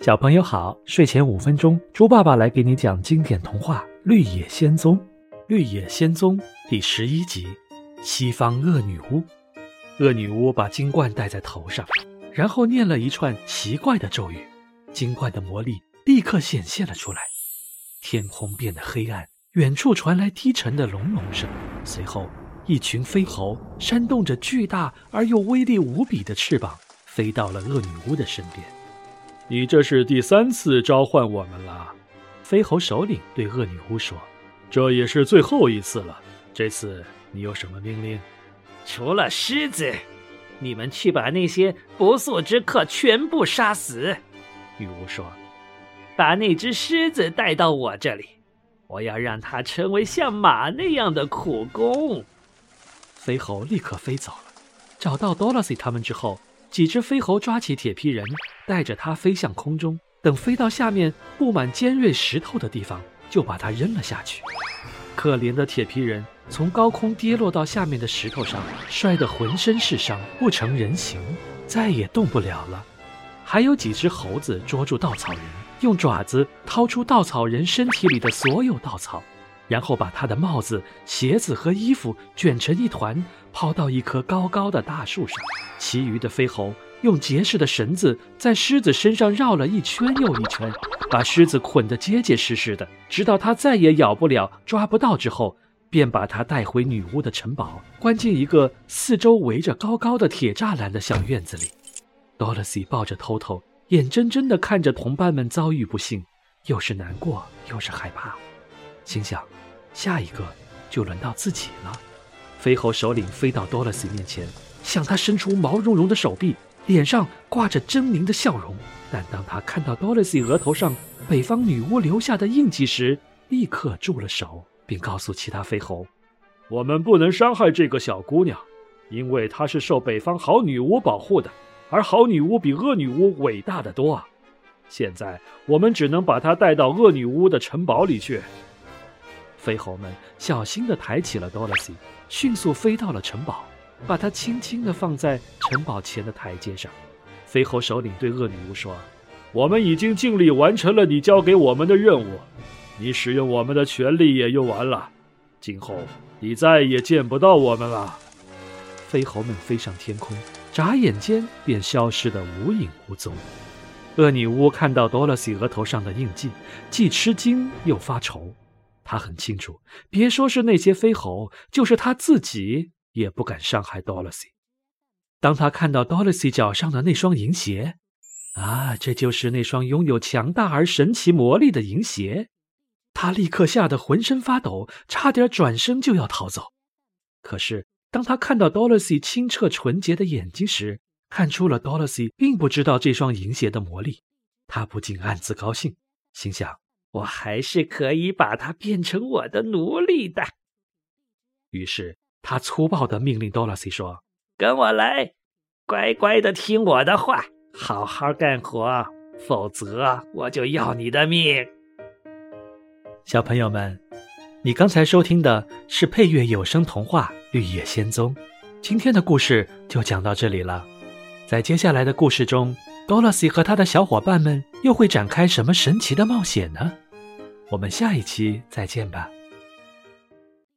小朋友好，睡前五分钟，猪爸爸来给你讲经典童话《绿野仙踪》。《绿野仙踪》第十一集：西方恶女巫。恶女巫把金冠戴在头上，然后念了一串奇怪的咒语，金冠的魔力立刻显现了出来。天空变得黑暗，远处传来低沉的隆隆声。随后，一群飞猴扇动着巨大而又威力无比的翅膀，飞到了恶女巫的身边。你这是第三次召唤我们了，飞猴首领对恶女巫说：“这也是最后一次了。这次你有什么命令？除了狮子，你们去把那些不速之客全部杀死。”女巫说：“把那只狮子带到我这里，我要让它成为像马那样的苦工。”飞猴立刻飞走了，找到多萝西他们之后。几只飞猴抓起铁皮人，带着它飞向空中。等飞到下面布满尖锐石头的地方，就把它扔了下去。可怜的铁皮人从高空跌落到下面的石头上，摔得浑身是伤，不成人形，再也动不了了。还有几只猴子捉住稻草人，用爪子掏出稻草人身体里的所有稻草。然后把他的帽子、鞋子和衣服卷成一团，抛到一棵高高的大树上。其余的飞猴用结实的绳子在狮子身上绕了一圈又一圈，把狮子捆得结结实实的，直到它再也咬不了、抓不到之后，便把它带回女巫的城堡，关进一个四周围着高高的铁栅栏的小院子里。多萝西抱着头偷，眼睁睁地看着同伴们遭遇不幸，又是难过又是害怕，心想。下一个就轮到自己了。飞猴首领飞到多萝西面前，向他伸出毛茸茸的手臂，脸上挂着狰狞的笑容。但当他看到多萝西额头上北方女巫留下的印记时，立刻住了手，并告诉其他飞猴：“我们不能伤害这个小姑娘，因为她是受北方好女巫保护的，而好女巫比恶女巫伟大的多啊。现在我们只能把她带到恶女巫的城堡里去。”飞猴们小心地抬起了多萝西，迅速飞到了城堡，把它轻轻地放在城堡前的台阶上。飞猴首领对恶女巫说：“我们已经尽力完成了你交给我们的任务，你使用我们的权力也用完了，今后你再也见不到我们了。”飞猴们飞上天空，眨眼间便消失得无影无踪。恶女巫看到多萝西额头上的印记，既吃惊又发愁。他很清楚，别说是那些飞猴，就是他自己也不敢伤害 Dorothy。当他看到 Dorothy 脚上的那双银鞋，啊，这就是那双拥有强大而神奇魔力的银鞋，他立刻吓得浑身发抖，差点转身就要逃走。可是，当他看到 Dorothy 清澈纯洁的眼睛时，看出了 Dorothy 并不知道这双银鞋的魔力，他不禁暗自高兴，心想。我还是可以把他变成我的奴隶的。于是他粗暴地命令多萝西说：“跟我来，乖乖的听我的话，好好干活，否则我就要你的命。”小朋友们，你刚才收听的是配乐有声童话《绿野仙踪》，今天的故事就讲到这里了。在接下来的故事中，多拉西和他的小伙伴们又会展开什么神奇的冒险呢？我们下一期再见吧。